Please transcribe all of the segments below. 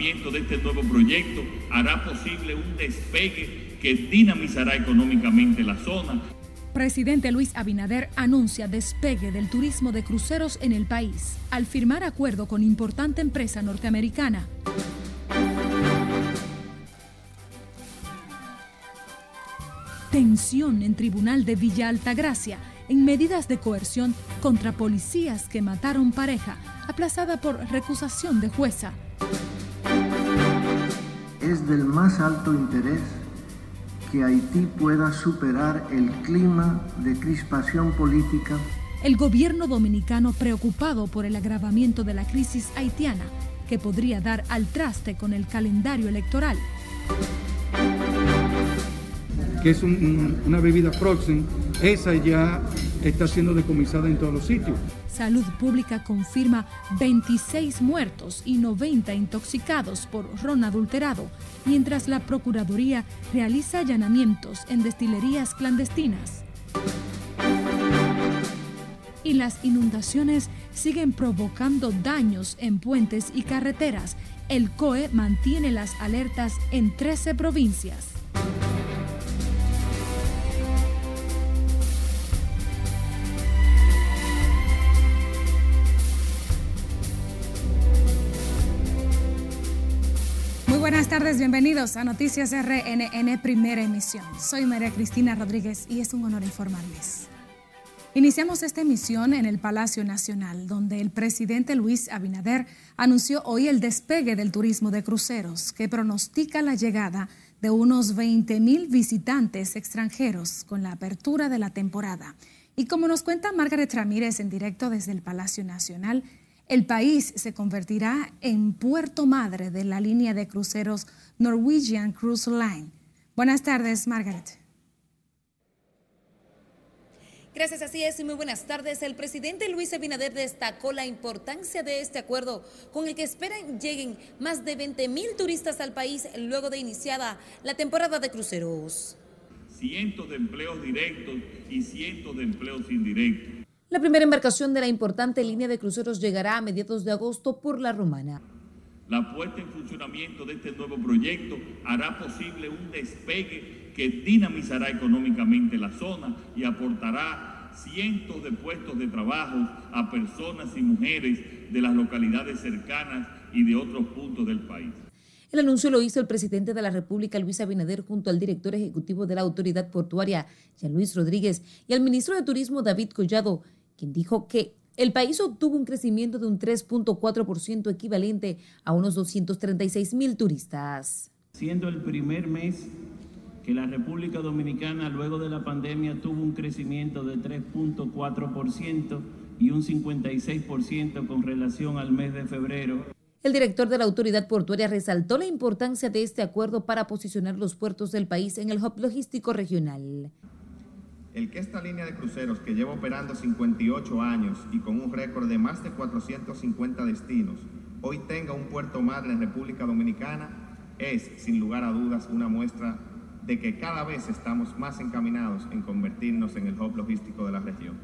de este nuevo proyecto hará posible un despegue que dinamizará económicamente la zona. Presidente Luis Abinader anuncia despegue del turismo de cruceros en el país al firmar acuerdo con importante empresa norteamericana. Tensión en Tribunal de Villa Altagracia en medidas de coerción contra policías que mataron pareja, aplazada por recusación de jueza. Es del más alto interés que Haití pueda superar el clima de crispación política. El gobierno dominicano preocupado por el agravamiento de la crisis haitiana, que podría dar al traste con el calendario electoral que es una bebida próxima, esa ya está siendo decomisada en todos los sitios. Salud Pública confirma 26 muertos y 90 intoxicados por ron adulterado, mientras la Procuraduría realiza allanamientos en destilerías clandestinas. Y las inundaciones siguen provocando daños en puentes y carreteras. El COE mantiene las alertas en 13 provincias. Tardes, bienvenidos a Noticias RNN Primera Emisión. Soy María Cristina Rodríguez y es un honor informarles. Iniciamos esta emisión en el Palacio Nacional, donde el presidente Luis Abinader anunció hoy el despegue del turismo de cruceros, que pronostica la llegada de unos 20 mil visitantes extranjeros con la apertura de la temporada. Y como nos cuenta Margaret Ramírez en directo desde el Palacio Nacional, el país se convertirá en puerto madre de la línea de cruceros Norwegian Cruise Line. Buenas tardes, Margaret. Gracias, así es, y muy buenas tardes. El presidente Luis Abinader destacó la importancia de este acuerdo con el que esperan lleguen más de 20 mil turistas al país luego de iniciada la temporada de cruceros. Cientos de empleos directos y cientos de empleos indirectos la primera embarcación de la importante línea de cruceros llegará a mediados de agosto por la Romana. La puesta en funcionamiento de este nuevo proyecto hará posible un despegue que dinamizará económicamente la zona y aportará cientos de puestos de trabajo a personas y mujeres de las localidades cercanas y de otros puntos del país. El anuncio lo hizo el presidente de la República, Luis Abinader, junto al director ejecutivo de la Autoridad Portuaria, Jean Luis Rodríguez, y al ministro de Turismo, David Collado, quien dijo que el país obtuvo un crecimiento de un 3.4% equivalente a unos 236 mil turistas. Siendo el primer mes que la República Dominicana luego de la pandemia tuvo un crecimiento de 3.4% y un 56% con relación al mes de febrero. El director de la autoridad portuaria resaltó la importancia de este acuerdo para posicionar los puertos del país en el hub logístico regional. El que esta línea de cruceros, que lleva operando 58 años y con un récord de más de 450 destinos, hoy tenga un puerto madre en República Dominicana, es, sin lugar a dudas, una muestra de que cada vez estamos más encaminados en convertirnos en el hub logístico de la región.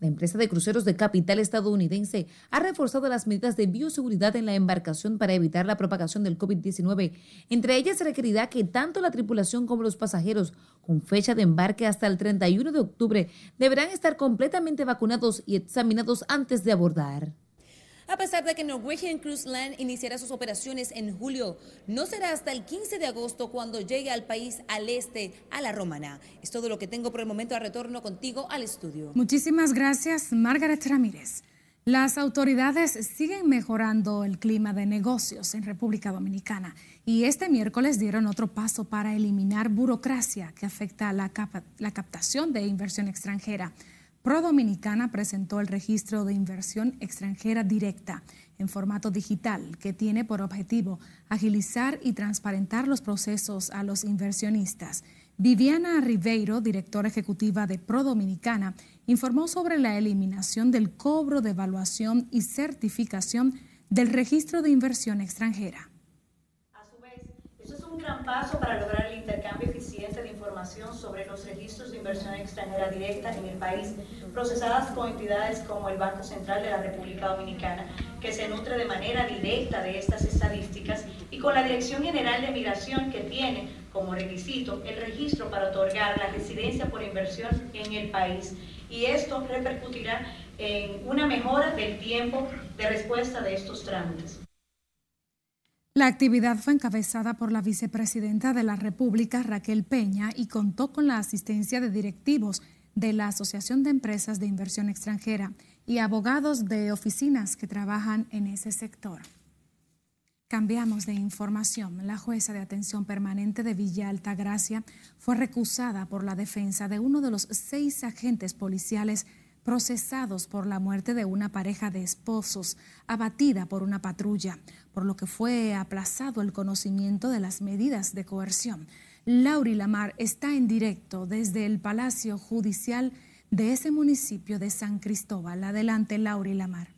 La empresa de cruceros de capital estadounidense ha reforzado las medidas de bioseguridad en la embarcación para evitar la propagación del COVID-19. Entre ellas se requerirá que tanto la tripulación como los pasajeros con fecha de embarque hasta el 31 de octubre deberán estar completamente vacunados y examinados antes de abordar. A pesar de que Norwegian Cruise Line iniciará sus operaciones en julio, no será hasta el 15 de agosto cuando llegue al país al este, a la Romana. Es todo lo que tengo por el momento. A retorno contigo al estudio. Muchísimas gracias, Margaret Ramírez. Las autoridades siguen mejorando el clima de negocios en República Dominicana y este miércoles dieron otro paso para eliminar burocracia que afecta a la, la captación de inversión extranjera. Pro Dominicana presentó el registro de inversión extranjera directa en formato digital que tiene por objetivo agilizar y transparentar los procesos a los inversionistas. Viviana Ribeiro, directora ejecutiva de Pro Dominicana, informó sobre la eliminación del cobro de evaluación y certificación del registro de inversión extranjera. A su vez, eso es un gran paso para lograr el intercambio eficiente de información sobre los registros de inversión extranjera directa en el país, procesadas con entidades como el Banco Central de la República Dominicana. que se nutre de manera directa de estas estadísticas, y con la Dirección General de Migración que tiene como requisito el registro para otorgar la residencia por inversión en el país. Y esto repercutirá en una mejora del tiempo de respuesta de estos trámites. La actividad fue encabezada por la vicepresidenta de la República, Raquel Peña, y contó con la asistencia de directivos de la Asociación de Empresas de Inversión Extranjera y abogados de oficinas que trabajan en ese sector. Cambiamos de información. La jueza de atención permanente de Villa Altagracia fue recusada por la defensa de uno de los seis agentes policiales procesados por la muerte de una pareja de esposos abatida por una patrulla, por lo que fue aplazado el conocimiento de las medidas de coerción. Lauri Lamar está en directo desde el Palacio Judicial de ese municipio de San Cristóbal. Adelante, Lauri Lamar.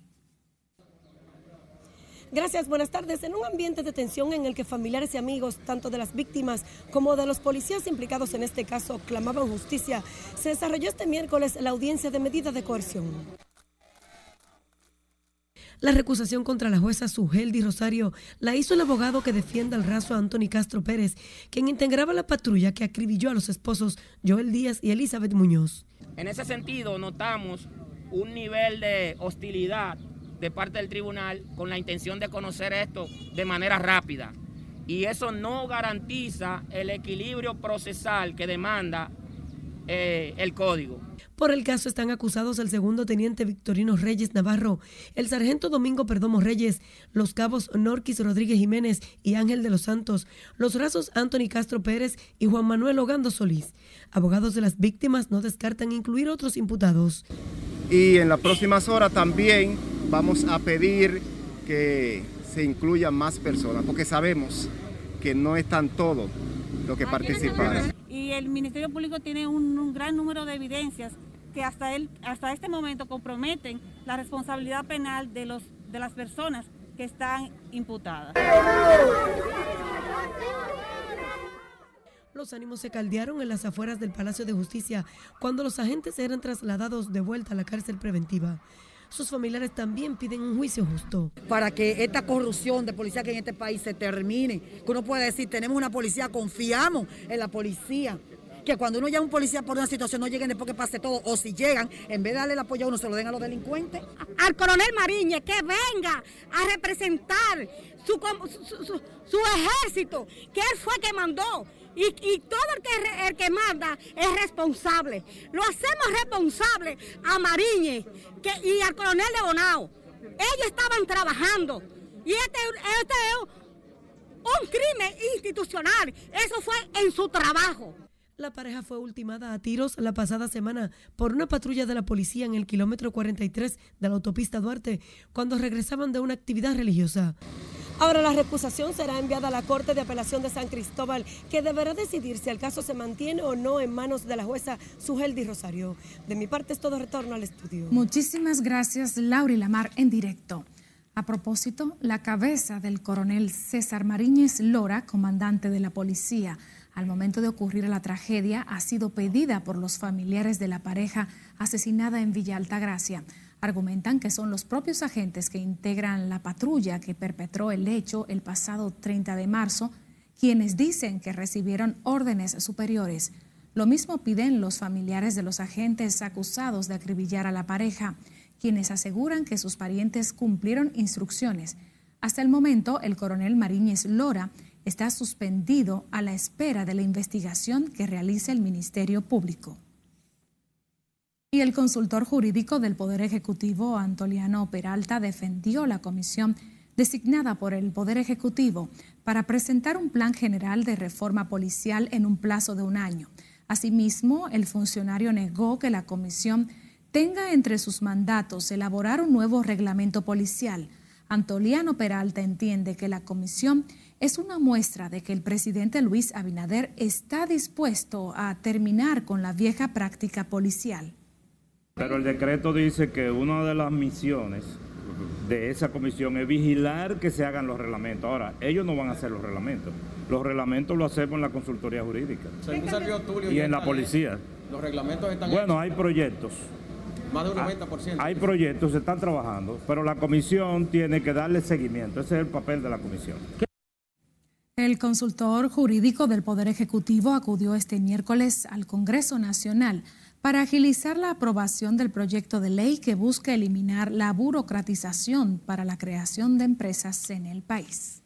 Gracias, buenas tardes. En un ambiente de tensión en el que familiares y amigos, tanto de las víctimas como de los policías implicados en este caso, clamaban justicia, se desarrolló este miércoles la audiencia de medida de coerción. La recusación contra la jueza Sugeldi Rosario la hizo el abogado que defiende al raso Anthony Castro Pérez, quien integraba la patrulla que acribilló a los esposos Joel Díaz y Elizabeth Muñoz. En ese sentido, notamos un nivel de hostilidad de parte del tribunal con la intención de conocer esto de manera rápida. Y eso no garantiza el equilibrio procesal que demanda eh, el código. Por el caso están acusados el segundo teniente Victorino Reyes Navarro, el sargento Domingo Perdomo Reyes, los cabos Norquis Rodríguez Jiménez y Ángel de los Santos, los rasos Anthony Castro Pérez y Juan Manuel Ogando Solís. Abogados de las víctimas no descartan incluir otros imputados. Y en las próximas horas también vamos a pedir que se incluyan más personas, porque sabemos que no están todos los que participaron. Y el Ministerio Público tiene un, gran número de evidencias que hasta, el, hasta este momento comprometen la responsabilidad penal de, los, de las personas que están imputadas. Los ánimos se caldearon en las afueras del Palacio de Justicia cuando los agentes eran trasladados de vuelta a la cárcel preventiva sus familiares también piden un juicio justo. Para que esta corrupción de policía que en este país se termine, que uno puede decir, tenemos una policía, confiamos en la policía, que cuando uno llama a un policía por una situación no lleguen después que pase todo, o si llegan, en vez de darle el apoyo a uno, se lo den a los delincuentes. Al coronel Mariñez que venga a representar su, su, su ejército, que él fue que mandó y, todo el que, el que manda es responsable. Lo hacemos responsable a Mariñez y al coronel de Bonao. Ellos estaban trabajando y este, este es un crimen institucional. Eso fue en su trabajo. La pareja fue ultimada a tiros la pasada semana por una patrulla de la policía en el kilómetro 43 de la autopista Duarte cuando regresaban de una actividad religiosa. Ahora la recusación será enviada a la Corte de Apelación de San Cristóbal, que deberá decidir si el caso se mantiene o no en manos de la jueza Sugeldi Rosario. De mi parte es todo retorno al estudio. Muchísimas gracias, Laura y Lamar, en directo. A propósito, la cabeza del coronel César Mariñez Lora, comandante de la policía, al momento de ocurrir la tragedia, ha sido pedida por los familiares de la pareja asesinada en Villa Altagracia argumentan que son los propios agentes que integran la patrulla que perpetró el hecho el pasado 30 de marzo quienes dicen que recibieron órdenes superiores. Lo mismo piden los familiares de los agentes acusados de acribillar a la pareja, quienes aseguran que sus parientes cumplieron instrucciones. Hasta el momento, el coronel Mariñez Lora está suspendido a la espera de la investigación que realice el Ministerio Público. Y el consultor jurídico del Poder Ejecutivo, Antoliano Peralta, defendió la comisión designada por el Poder Ejecutivo para presentar un plan general de reforma policial en un plazo de un año. Asimismo, el funcionario negó que la comisión tenga entre sus mandatos elaborar un nuevo reglamento policial. Antoliano Peralta entiende que la comisión es una muestra de que el presidente Luis Abinader está dispuesto a terminar con la vieja práctica policial. Pero el decreto dice que una de las misiones de esa comisión es vigilar que se hagan los reglamentos. Ahora, ellos no van a hacer los reglamentos. Los reglamentos lo hacemos en la consultoría jurídica y en la policía. Los reglamentos están Bueno, hay proyectos. Más de un 90%. Hay proyectos, se están trabajando, pero la comisión tiene que darle seguimiento. Ese es el papel de la comisión. El consultor jurídico del Poder Ejecutivo acudió este miércoles al Congreso Nacional para agilizar la aprobación del proyecto de ley que busca eliminar la burocratización para la creación de empresas en el país.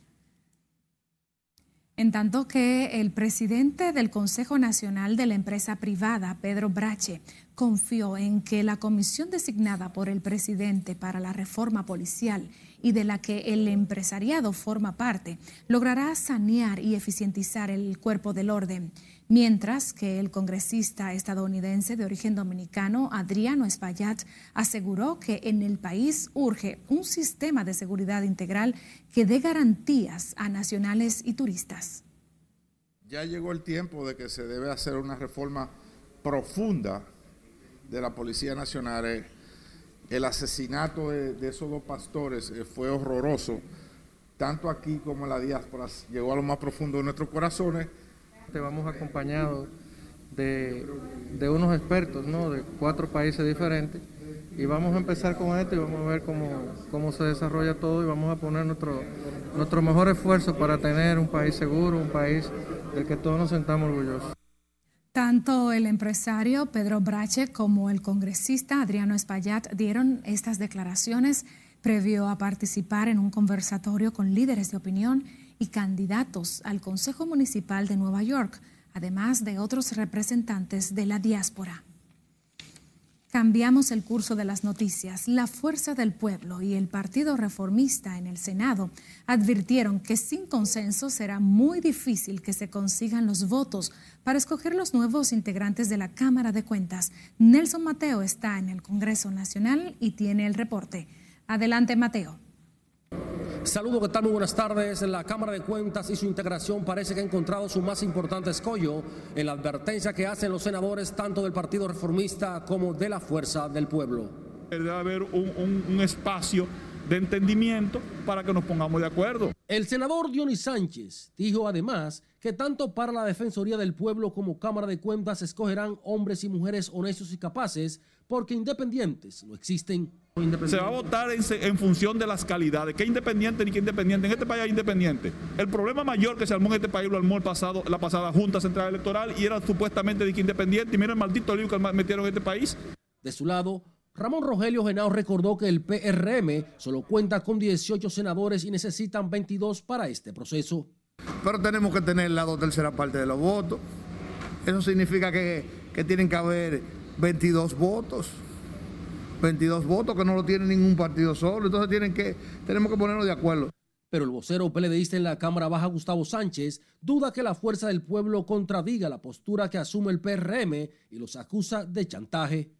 En tanto que el presidente del Consejo Nacional de la Empresa Privada, Pedro Brache, confió en que la comisión designada por el presidente para la reforma policial y de la que el empresariado forma parte logrará sanear y eficientizar el cuerpo del orden, mientras que el congresista estadounidense de origen dominicano Adriano Espaillat aseguró que en el país urge un sistema de seguridad integral que dé garantías a nacionales y turistas. Ya llegó el tiempo de que se debe hacer una reforma profunda de la Policía Nacional. El asesinato de, esos dos pastores eh, fue horroroso, tanto aquí como en la diáspora. Llegó a lo más profundo de nuestros corazones. Vamos acompañados de, unos expertos ¿no? de cuatro países diferentes y vamos a empezar con esto y vamos a ver cómo, cómo se desarrolla todo y vamos a poner nuestro, nuestro mejor esfuerzo para tener un país seguro, un país del que todos nos sentamos orgullosos. Tanto el empresario Pedro Brache como el congresista Adriano Espaillat dieron estas declaraciones previo a participar en un conversatorio con líderes de opinión y candidatos al Consejo Municipal de Nueva York, además de otros representantes de la diáspora. Cambiamos el curso de las noticias. La Fuerza del Pueblo y el Partido Reformista en el Senado advirtieron que sin consenso será muy difícil que se consigan los votos para escoger los nuevos integrantes de la Cámara de Cuentas. Nelson Mateo está en el Congreso Nacional y tiene el reporte. Adelante, Mateo. Saludos, ¿qué tal? Muy buenas tardes. La Cámara de Cuentas y su integración parece que ha encontrado su más importante escollo en la advertencia que hacen los senadores tanto del Partido Reformista como de la Fuerza del Pueblo. Debe haber un espacio de entendimiento para que nos pongamos de acuerdo. El senador Dionis Sánchez dijo además que tanto para la Defensoría del Pueblo como Cámara de Cuentas escogerán hombres y mujeres honestos y capaces porque independientes no existen. Se va a votar en, función de las calidades. ¿Qué independiente ni qué independiente? En este país hay independiente. El problema mayor que se armó en este país lo armó el pasado, la pasada Junta Central Electoral y era supuestamente de que independiente. Y mira el maldito lío que metieron en este país. De su lado, Ramón Rogelio Genao recordó que el PRM solo cuenta con 18 senadores y necesitan 22 para este proceso. Pero tenemos que tener la dos tercera parte de los votos. Eso significa que, que tienen que haber 22 votos. 22 votos que no lo tiene ningún partido solo. Entonces tienen que, tenemos que ponernos de acuerdo. Pero el vocero PLDista en la Cámara Baja, Gustavo Sánchez, duda que la fuerza del pueblo contradiga la postura que asume el PRM y los acusa de chantaje.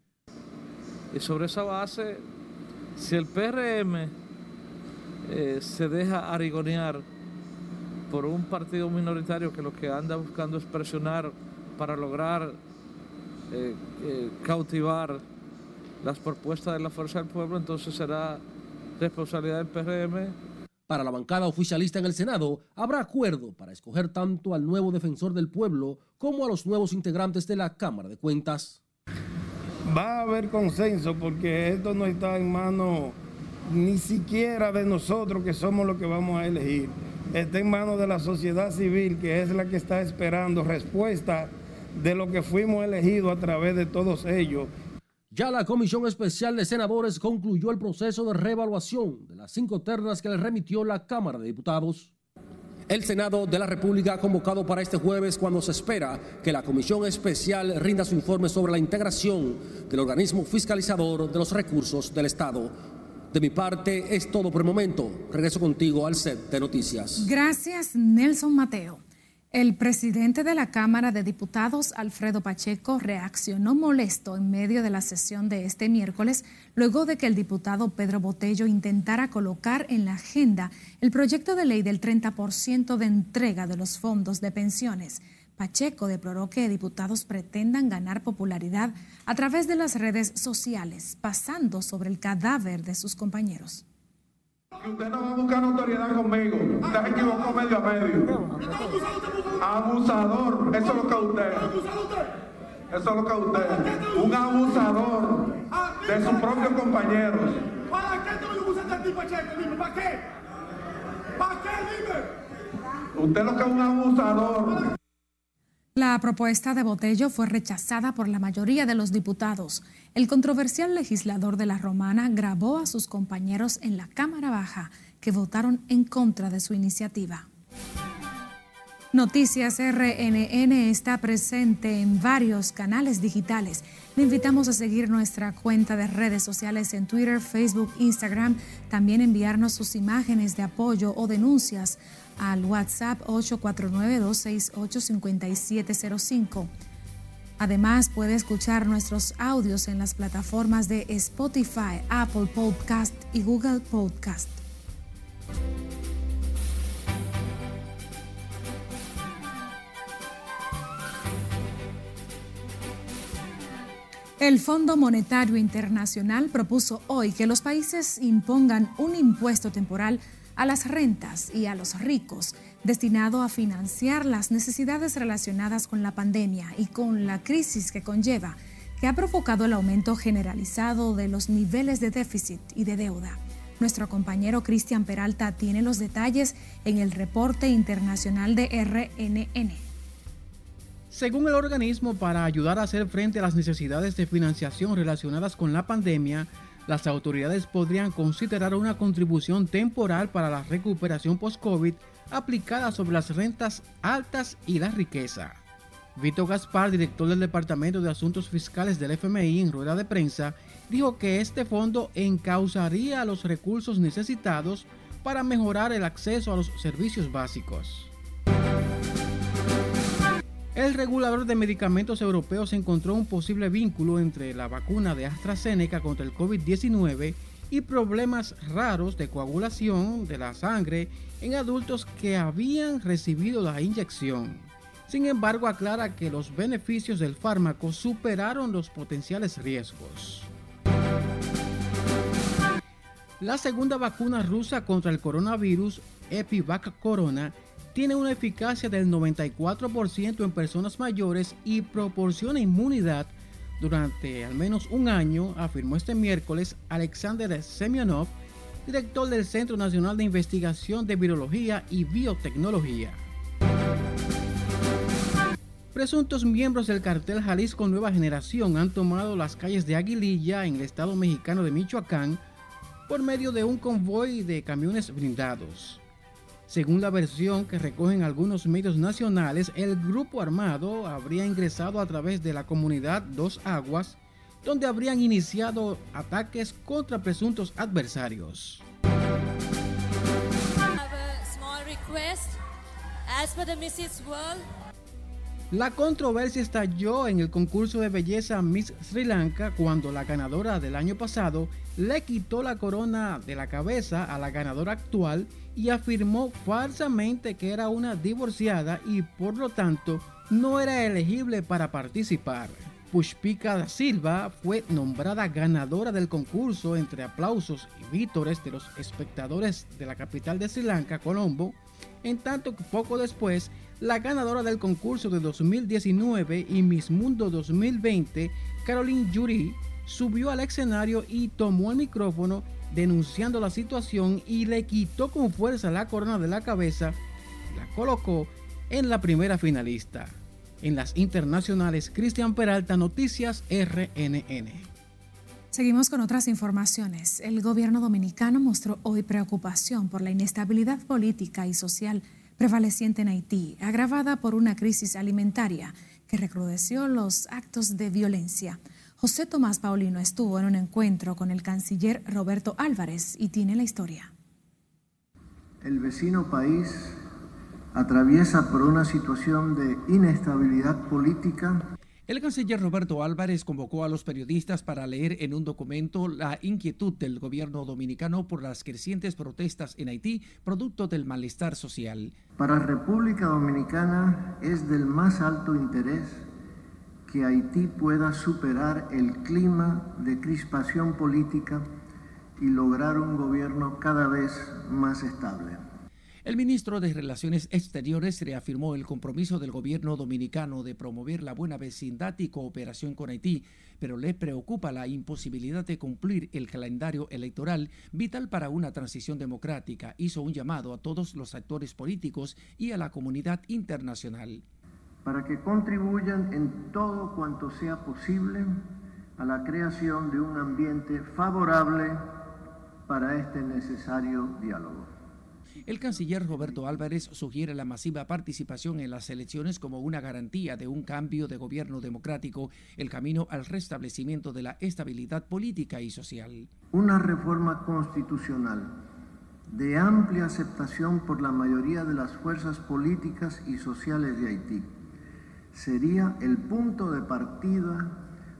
Y sobre esa base, si el PRM eh, se deja arigonear por un partido minoritario que lo que anda buscando es presionar para lograr eh, eh, cautivar las propuestas de la Fuerza del Pueblo, entonces será responsabilidad del PRM. Para la bancada oficialista en el Senado, habrá acuerdo para escoger tanto al nuevo defensor del pueblo como a los nuevos integrantes de la Cámara de Cuentas. Va a haber consenso porque esto no está en manos ni siquiera de nosotros que somos los que vamos a elegir. Está en manos de la sociedad civil que es la que está esperando respuesta de lo que fuimos elegidos a través de todos ellos ya la Comisión Especial de Senadores concluyó el proceso de reevaluación de las cinco ternas que le remitió la Cámara de Diputados. El Senado de la República ha convocado para este jueves cuando se espera que la Comisión Especial rinda su informe sobre la integración del organismo fiscalizador de los recursos del Estado. De mi parte es todo por el momento. Regreso contigo al set de noticias. Gracias, Nelson Mateo. El presidente de la Cámara de Diputados, Alfredo Pacheco, reaccionó molesto en medio de la sesión de este miércoles, luego de que el diputado Pedro Botello intentara colocar en la agenda el proyecto de ley del 30% de entrega de los fondos de pensiones. Pacheco deploró que diputados pretendan ganar popularidad a través de las redes sociales, pasando sobre el cadáver de sus compañeros que usted no va a buscar notoriedad conmigo. Usted se equivocó medio a medio. Abusador, eso es lo que usted. Eso es lo que usted. Un abusador. de sus propios compañeros. ¿Para qué tú lo usas tipo cheque? Dime, ¿para qué? ¿Para qué? Dime. Usted lo que es un abusador. La propuesta de Botello fue rechazada por la mayoría de los diputados. El controversial legislador de la Romana grabó a sus compañeros en la Cámara Baja que votaron en contra de su iniciativa. Noticias RNN está presente en varios canales digitales. Le invitamos a seguir nuestra cuenta de redes sociales en Twitter, Facebook, Instagram. También enviarnos sus imágenes de apoyo o denuncias al WhatsApp 849-268-5705. Además, puede escuchar nuestros audios en las plataformas de Spotify, Apple Podcast y Google Podcast. El Fondo Monetario Internacional propuso hoy que los países impongan un impuesto temporal a las rentas y a los ricos, destinado a financiar las necesidades relacionadas con la pandemia y con la crisis que conlleva, que ha provocado el aumento generalizado de los niveles de déficit y de deuda. Nuestro compañero Cristian Peralta tiene los detalles en el reporte internacional de RNN. Según el organismo, para ayudar a hacer frente a las necesidades de financiación relacionadas con la pandemia, las autoridades podrían considerar una contribución temporal para la recuperación post-COVID aplicada sobre las rentas altas y la riqueza. Vito Gaspar, director del Departamento de Asuntos Fiscales del FMI en rueda de prensa, dijo que este fondo encauzaría los recursos necesitados para mejorar el acceso a los servicios básicos. El regulador de medicamentos europeos encontró un posible vínculo entre la vacuna de AstraZeneca contra el COVID-19 y problemas raros de coagulación de la sangre en adultos que habían recibido la inyección. Sin embargo, aclara que los beneficios del fármaco superaron los potenciales riesgos. La segunda vacuna rusa contra el coronavirus, Epivac Corona, tiene una eficacia del 94% en personas mayores y proporciona inmunidad durante al menos un año, afirmó este miércoles Alexander Semyonov, director del Centro Nacional de Investigación de Virología y Biotecnología. Presuntos miembros del cartel Jalisco Nueva Generación han tomado las calles de Aguililla en el estado mexicano de Michoacán por medio de un convoy de camiones blindados. Según la versión que recogen algunos medios nacionales, el grupo armado habría ingresado a través de la comunidad Dos Aguas, donde habrían iniciado ataques contra presuntos adversarios. La controversia estalló en el concurso de belleza Miss Sri Lanka cuando la ganadora del año pasado le quitó la corona de la cabeza a la ganadora actual y afirmó falsamente que era una divorciada y por lo tanto no era elegible para participar. Pushpika da Silva fue nombrada ganadora del concurso entre aplausos y vítores de los espectadores de la capital de Sri Lanka, Colombo, en tanto que poco después la ganadora del concurso de 2019 y Miss Mundo 2020, Caroline Jury, subió al escenario y tomó el micrófono denunciando la situación y le quitó con fuerza la corona de la cabeza y la colocó en la primera finalista. En las internacionales, Cristian Peralta, Noticias RNN. Seguimos con otras informaciones. El gobierno dominicano mostró hoy preocupación por la inestabilidad política y social prevaleciente en Haití, agravada por una crisis alimentaria que recrudeció los actos de violencia. José Tomás Paulino estuvo en un encuentro con el canciller Roberto Álvarez y tiene la historia. El vecino país atraviesa por una situación de inestabilidad política. El canciller Roberto Álvarez convocó a los periodistas para leer en un documento la inquietud del gobierno dominicano por las crecientes protestas en Haití, producto del malestar social. Para República Dominicana es del más alto interés que Haití pueda superar el clima de crispación política y lograr un gobierno cada vez más estable. El ministro de Relaciones Exteriores reafirmó el compromiso del gobierno dominicano de promover la buena vecindad y cooperación con Haití, pero le preocupa la imposibilidad de cumplir el calendario electoral vital para una transición democrática. Hizo un llamado a todos los actores políticos y a la comunidad internacional. Para que contribuyan en todo cuanto sea posible a la creación de un ambiente favorable para este necesario diálogo. El canciller Roberto Álvarez sugiere la masiva participación en las elecciones como una garantía de un cambio de gobierno democrático, el camino al restablecimiento de la estabilidad política y social. Una reforma constitucional de amplia aceptación por la mayoría de las fuerzas políticas y sociales de Haití sería el punto de partida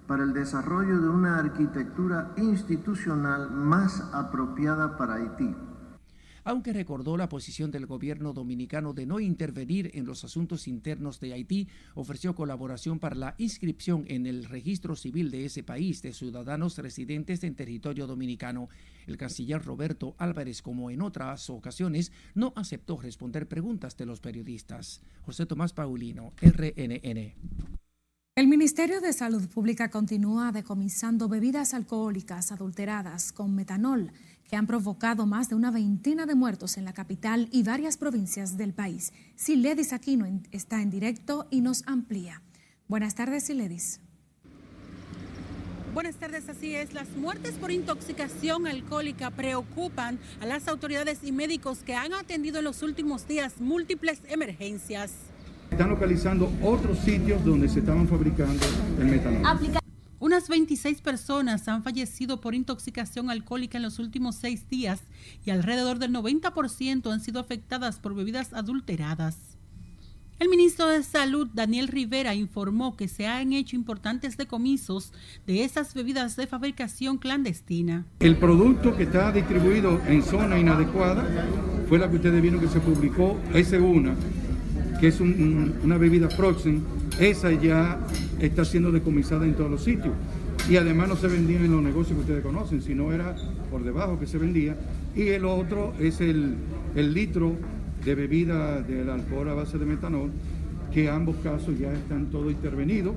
para el desarrollo de una arquitectura institucional más apropiada para Haití aunque recordó la posición del gobierno dominicano de no intervenir en los asuntos internos de Haití, ofreció colaboración para la inscripción en el registro civil de ese país de ciudadanos residentes en territorio dominicano. El canciller Roberto Álvarez, como en otras ocasiones, no aceptó responder preguntas de los periodistas. José Tomás Paulino, RNN. El Ministerio de Salud Pública continúa decomisando bebidas alcohólicas adulteradas con metanol que han provocado más de una veintena de muertos en la capital y varias provincias del país. Siledis Aquino está en directo y nos amplía. Buenas tardes, Siledis. Buenas tardes, así es. Las muertes por intoxicación alcohólica preocupan a las autoridades y médicos que han atendido en los últimos días múltiples emergencias. Están localizando otros sitios donde se estaban fabricando el metanol. Unas 26 personas han fallecido por intoxicación alcohólica en los últimos seis días y alrededor del 90% han sido afectadas por bebidas adulteradas. El ministro de Salud, Daniel Rivera, informó que se han hecho importantes decomisos de esas bebidas de fabricación clandestina. El producto que está distribuido en zona inadecuada fue la que ustedes vieron que se publicó, esa una, que es una bebida Proxen, esa ya está siendo decomisada en todos los sitios. Y además no se vendía en los negocios que ustedes conocen, sino era por debajo que se vendía. Y el otro es el, el litro de bebida del alcohol a base de metanol, que ambos casos ya están todos intervenidos.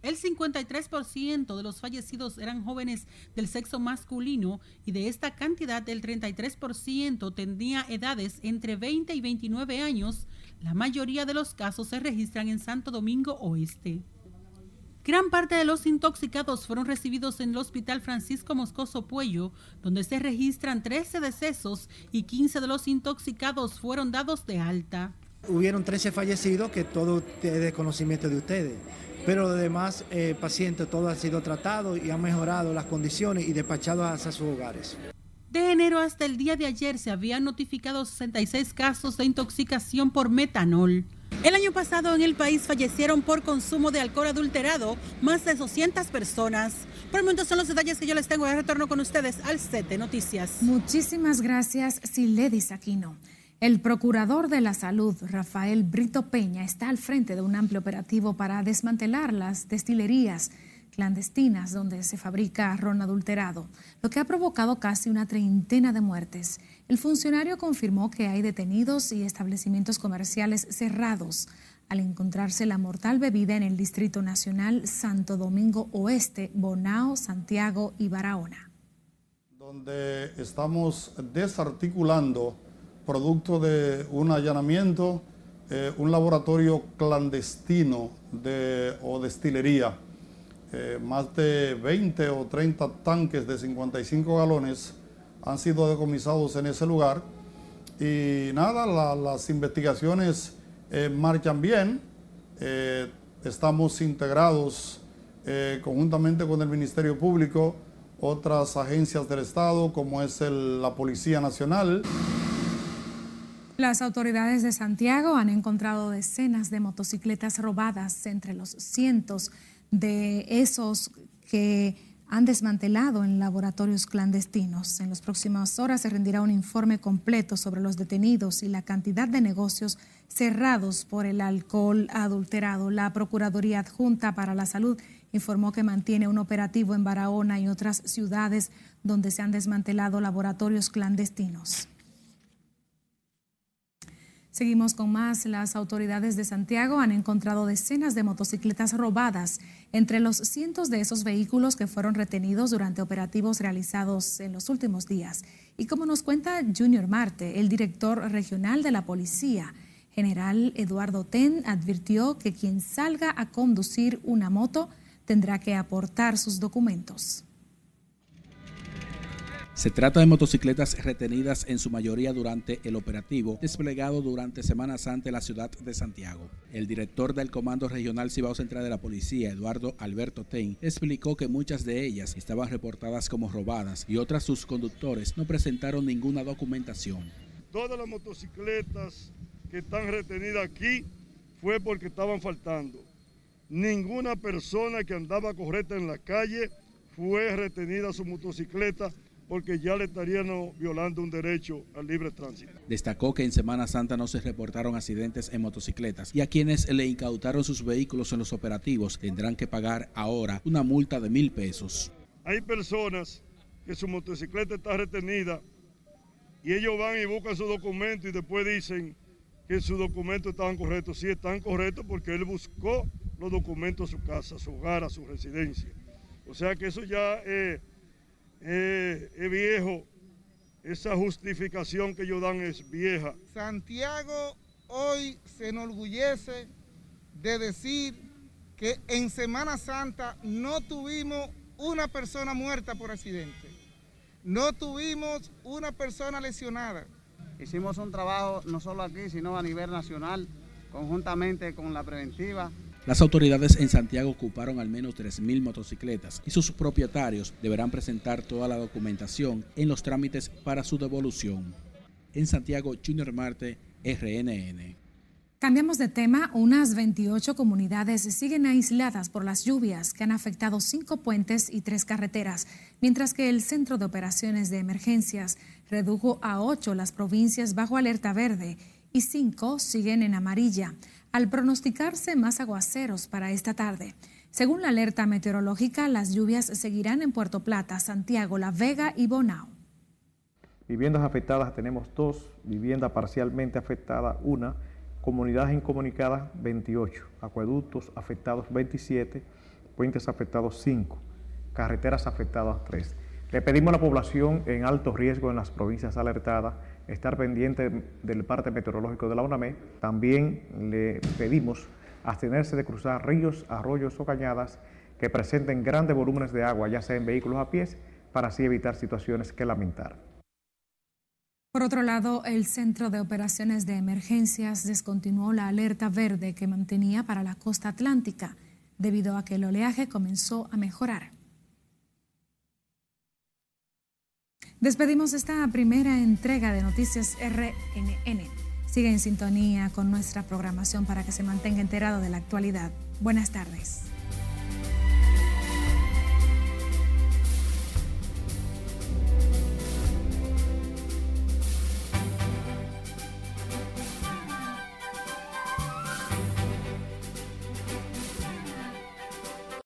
El 53% de los fallecidos eran jóvenes del sexo masculino y de esta cantidad el 33% tenía edades entre 20 y 29 años. La mayoría de los casos se registran en Santo Domingo Oeste. Gran parte de los intoxicados fueron recibidos en el Hospital Francisco Moscoso Puello, donde se registran 13 decesos y 15 de los intoxicados fueron dados de alta. Hubieron 13 fallecidos, que todo es de conocimiento de ustedes, pero los demás eh, pacientes, todos han sido tratados y han mejorado las condiciones y despachados hacia sus hogares. De enero hasta el día de ayer se habían notificado 66 casos de intoxicación por metanol. El año pasado en el país fallecieron por consumo de alcohol adulterado más de 200 personas. Por el momento son los detalles que yo les tengo de retorno con ustedes al set noticias. Muchísimas gracias, Siledis Aquino. El procurador de la salud, Rafael Brito Peña, está al frente de un amplio operativo para desmantelar las destilerías clandestinas donde se fabrica ron adulterado, lo que ha provocado casi una treintena de muertes. El funcionario confirmó que hay detenidos y establecimientos comerciales cerrados al encontrarse la mortal bebida en el Distrito Nacional Santo Domingo Oeste, Bonao, Santiago y Barahona. Donde estamos desarticulando, producto de un allanamiento, eh, un laboratorio clandestino de, o destilería eh, más de 20 o 30 tanques de 55 galones han sido decomisados en ese lugar. Y nada, las investigaciones eh, marchan bien. Eh, estamos integrados conjuntamente con el Ministerio Público, otras agencias del Estado, como es la Policía Nacional. Las autoridades de Santiago han encontrado decenas de motocicletas robadas entre los cientos esos que han desmantelado en laboratorios clandestinos. En las próximas horas se rendirá un informe completo sobre los detenidos y la cantidad de negocios cerrados por el alcohol adulterado. La Procuraduría Adjunta para la Salud informó que mantiene un operativo en Barahona y otras ciudades donde se han desmantelado laboratorios clandestinos. Seguimos con más. Las autoridades de Santiago han encontrado decenas de motocicletas robadas entre los cientos de esos vehículos que fueron retenidos durante operativos realizados en los últimos días. Y como nos cuenta Junior Marte, el director regional de la policía, general Eduardo Ten, advirtió que quien salga a conducir una moto tendrá que aportar sus documentos. Se trata de motocicletas retenidas en su mayoría durante el operativo desplegado durante Semana Santa en la ciudad de Santiago. El director del Comando Regional Cibao Central de la Policía, Eduardo Alberto Ten, explicó que muchas de ellas estaban reportadas como robadas y otras sus conductores no presentaron ninguna documentación. Todas las motocicletas que están retenidas aquí fue porque estaban faltando. Ninguna persona que andaba correcta en la calle fue retenida su motocicleta porque ya le estarían violando un derecho al libre tránsito. Destacó que en Semana Santa no se reportaron accidentes en motocicletas y a quienes le incautaron sus vehículos en los operativos tendrán que pagar ahora una multa de mil pesos. Hay personas que su motocicleta está retenida y ellos van y buscan su documento y después dicen que sus documentos estaban correctos. Sí, están correctos porque él buscó los documentos a su casa, a su hogar, a su residencia. O sea que eso ya... es es viejo, esa justificación que ellos dan es vieja. Santiago hoy se enorgullece de decir que en Semana Santa no tuvimos una persona muerta por accidente, no tuvimos una persona lesionada. Hicimos un trabajo no solo aquí, sino a nivel nacional, conjuntamente con la preventiva, las autoridades en Santiago ocuparon al menos 3.000 motocicletas y sus propietarios deberán presentar toda la documentación en los trámites para su devolución. En Santiago, Junior Marte, RNN. Cambiamos de tema. Unas 28 comunidades siguen aisladas por las lluvias que han afectado cinco puentes y tres carreteras, mientras que el Centro de Operaciones de Emergencias redujo a ocho las provincias bajo alerta verde y cinco siguen en amarilla al pronosticarse más aguaceros para esta tarde. Según la alerta meteorológica, las lluvias seguirán en Puerto Plata, Santiago, La Vega y Bonao. Viviendas afectadas tenemos dos, vivienda parcialmente afectada una, comunidades incomunicadas 28, acueductos afectados 27, puentes afectados 5, carreteras afectadas 3. Le pedimos a la población en alto riesgo en las provincias alertadas estar pendiente del parte meteorológico de la UNAME. También le pedimos abstenerse de cruzar ríos, arroyos o cañadas que presenten grandes volúmenes de agua, ya sea en vehículos a pies, para así evitar situaciones que lamentar. Por otro lado, el Centro de Operaciones de Emergencias descontinuó la alerta verde que mantenía para la costa atlántica, debido a que el oleaje comenzó a mejorar. Despedimos esta primera entrega de Noticias RNN. Sigue en sintonía con nuestra programación para que se mantenga enterado de la actualidad. Buenas tardes.